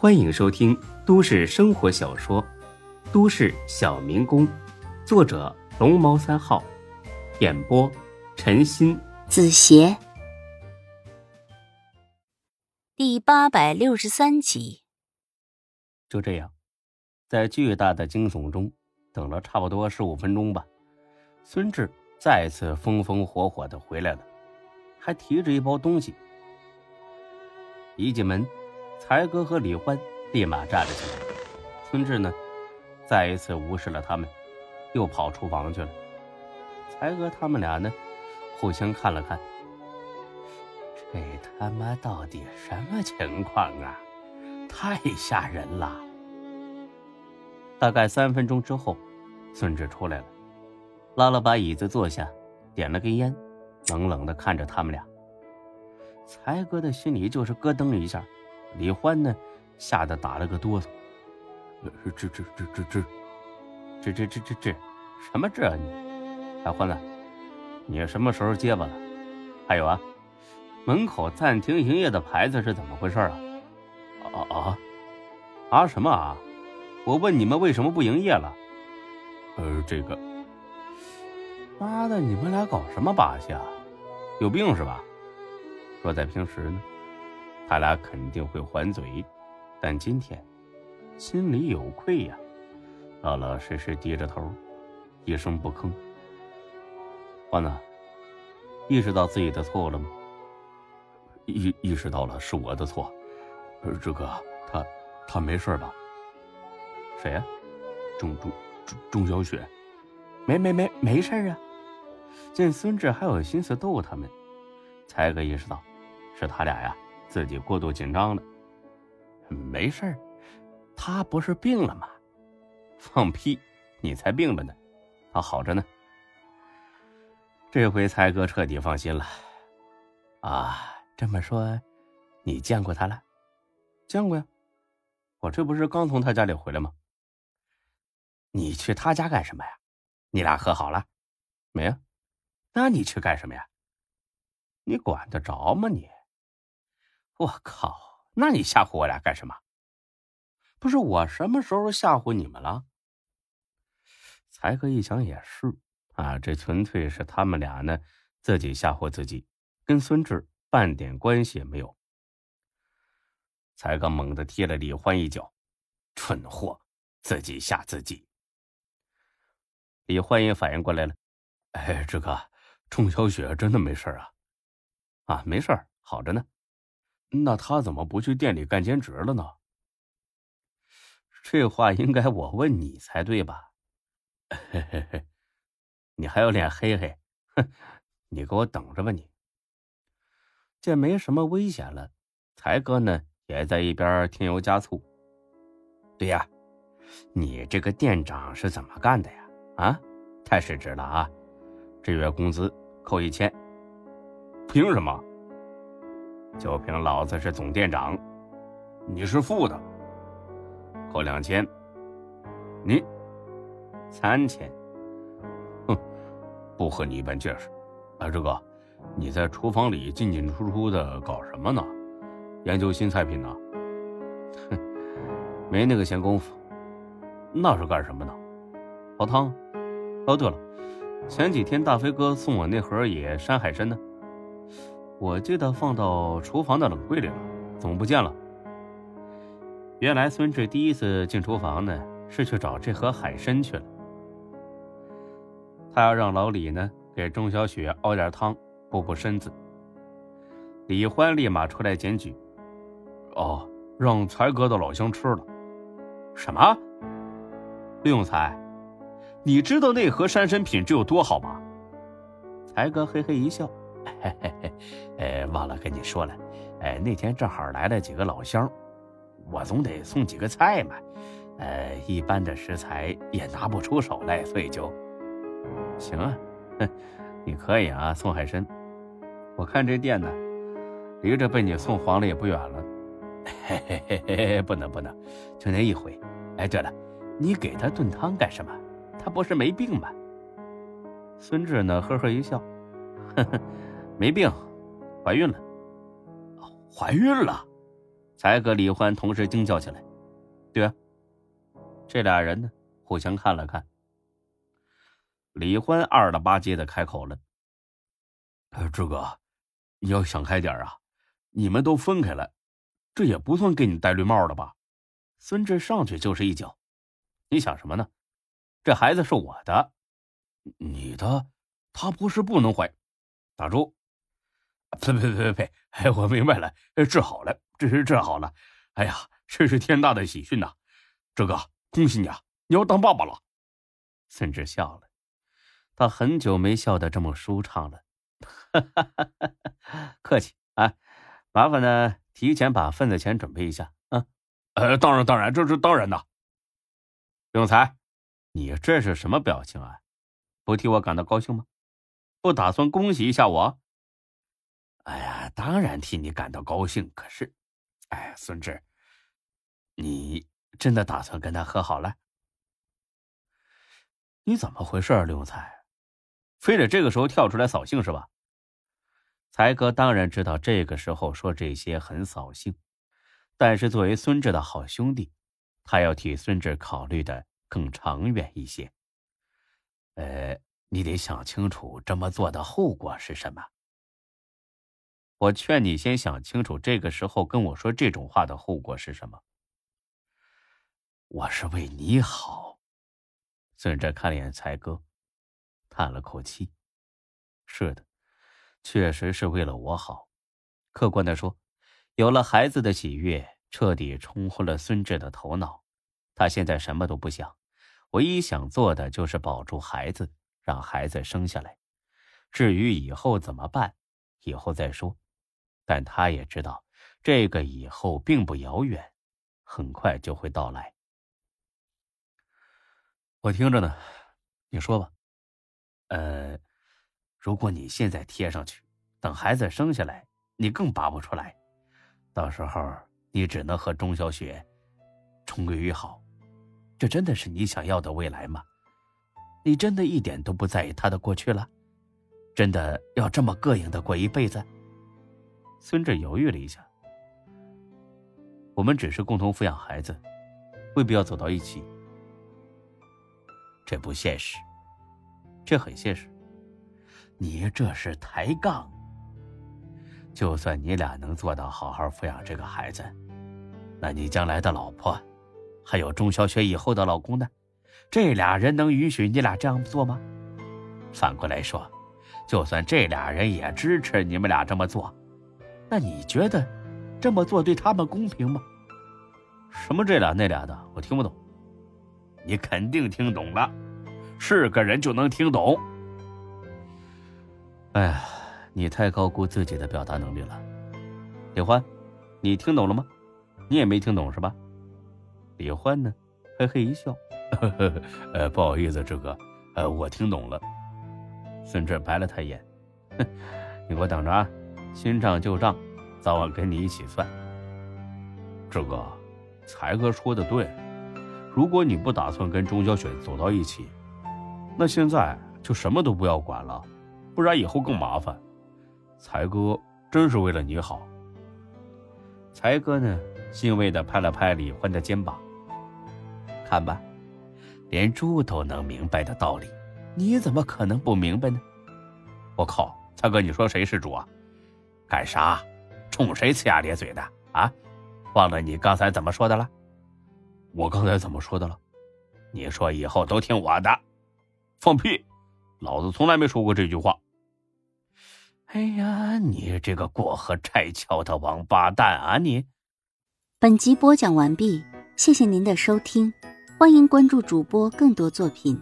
欢迎收听都市生活小说《都市小民工》，作者龙猫三号，演播陈鑫、子邪，第八百六十三集。就这样，在巨大的惊悚中等了差不多十五分钟吧，孙志再次风风火火的回来了，还提着一包东西。一进门。才哥和李欢立马站了起来，孙志呢，再一次无视了他们，又跑厨房去了。才哥他们俩呢，互相看了看，这他妈到底什么情况啊？太吓人了！大概三分钟之后，孙志出来了，拉了把椅子坐下，点了根烟，冷冷的看着他们俩。才哥的心里就是咯噔一下。李欢呢，吓得打了个哆嗦。这这这这这，这这这这这，什么这啊你？大欢子，你什么时候结巴了？还有啊，门口暂停营业的牌子是怎么回事啊？啊啊啊什么啊？我问你们为什么不营业了？呃，这个，妈的，你们俩搞什么把戏啊？有病是吧？说在平时呢，他俩肯定会还嘴，但今天心里有愧呀，老老实实低着头，一声不吭。欢子，意识到自己的错了吗？意意识到了，是我的错。志哥，他他没事吧？谁呀？钟钟钟钟小雪？没没没没事啊。见孙志还有心思逗他们，才哥意识到是他俩呀。自己过度紧张了，没事他不是病了吗？放屁，你才病了呢，他好着呢。这回才哥彻底放心了。啊，这么说，你见过他了？见过呀，我这不是刚从他家里回来吗？你去他家干什么呀？你俩和好了？没啊？那你去干什么呀？你管得着吗你？我靠！那你吓唬我俩干什么？不是我什么时候吓唬你们了？才哥一想也是啊，这纯粹是他们俩呢自己吓唬自己，跟孙志半点关系也没有。才哥猛地踢了李欢一脚，蠢货，自己吓自己。李欢也反应过来了，哎，志哥，钟小雪真的没事啊？啊，没事好着呢。那他怎么不去店里干兼职了呢？这话应该我问你才对吧？嘿嘿嘿，你还有脸嘿嘿？哼，你给我等着吧你！见没什么危险了，才哥呢也在一边添油加醋。对呀，你这个店长是怎么干的呀？啊，太失职了啊！这月工资扣一千，凭什么？就凭老子是总店长，你是副的，扣两千，你三千，哼，不和你一般见识。啊，志哥，你在厨房里进进出出的搞什么呢？研究新菜品呢？哼，没那个闲工夫。那是干什么呢？熬汤。哦，对了，前几天大飞哥送我那盒野山海参呢。我记得放到厨房的冷柜里了，怎么不见了？原来孙志第一次进厨房呢，是去找这盒海参去了。他要让老李呢给钟小雪熬点汤补补身子。李欢立马出来检举：“哦，让才哥的老乡吃了。什么？陆永才，你知道那盒山参品质有多好吗？”才哥嘿嘿一笑。嘿嘿嘿，哎，忘了跟你说了，哎，那天正好来了几个老乡，我总得送几个菜嘛，呃，一般的食材也拿不出手来，所以就，行啊，哼，你可以啊，送海参，我看这店呢，离着被你送黄了也不远了，嘿嘿嘿嘿，不能不能，就那一回，哎，对了，你给他炖汤干什么？他不是没病吗？孙志呢，呵呵一笑，呵呵。没病，怀孕了。怀孕了，才和李欢同时惊叫起来。对啊，这俩人呢，互相看了看。李欢二了吧唧的开口了：“志哥，你要想开点啊！你们都分开了，这也不算给你戴绿帽了吧？”孙志上去就是一脚：“你想什么呢？这孩子是我的，你的，他不是不能怀。”打住！呸呸呸呸呸！哎，我明白了，治好了，这是治好了。哎呀，这是天大的喜讯呐！志哥，恭喜你啊，你要当爸爸了。孙志笑了。他很久没笑得这么舒畅了，客气啊，麻烦呢，提前把份子钱准备一下啊。呃，当然当然，这是当然的。永才，你这是什么表情啊？不替我感到高兴吗？不打算恭喜一下我？哎呀，当然替你感到高兴。可是，哎，孙志，你真的打算跟他和好了？你怎么回事，刘永才？非得这个时候跳出来扫兴是吧？才哥当然知道这个时候说这些很扫兴，但是作为孙志的好兄弟，他要替孙志考虑的更长远一些。呃，你得想清楚这么做的后果是什么。我劝你先想清楚，这个时候跟我说这种话的后果是什么。我是为你好。孙志看了眼才哥。叹了口气，是的，确实是为了我好。客观的说，有了孩子的喜悦，彻底冲昏了孙志的头脑。他现在什么都不想，唯一想做的就是保住孩子，让孩子生下来。至于以后怎么办，以后再说。但他也知道，这个以后并不遥远，很快就会到来。我听着呢，你说吧。呃，如果你现在贴上去，等孩子生下来，你更拔不出来。到时候你只能和钟小雪重归于好。这真的是你想要的未来吗？你真的一点都不在意他的过去了？真的要这么膈应的过一辈子？孙志犹豫了一下。我们只是共同抚养孩子，未必要走到一起。这不现实。这很现实，你这是抬杠。就算你俩能做到好好抚养这个孩子，那你将来的老婆，还有钟小雪以后的老公呢？这俩人能允许你俩这样做吗？反过来说，就算这俩人也支持你们俩这么做，那你觉得这么做对他们公平吗？什么这俩那俩的，我听不懂。你肯定听懂了。是个人就能听懂。哎呀，你太高估自己的表达能力了，李欢，你听懂了吗？你也没听懂是吧？李欢呢，嘿嘿一笑，呵呵，呃，不好意思，志哥，呃，我听懂了。孙志白了他一眼，哼，你给我等着啊，新账旧账，早晚跟你一起算。志哥，才哥说的对，如果你不打算跟钟小雪走到一起。那现在就什么都不要管了，不然以后更麻烦。才哥真是为了你好。才哥呢，欣慰的拍了拍李欢的肩膀。看吧，连猪都能明白的道理，你怎么可能不明白呢？我靠，才哥，你说谁是猪啊？干啥？冲谁呲牙咧嘴的啊？忘了你刚才怎么说的了？我刚才怎么说的了？你说以后都听我的。放屁！老子从来没说过这句话。哎呀，你这个过河拆桥的王八蛋啊！你。本集播讲完毕，谢谢您的收听，欢迎关注主播更多作品。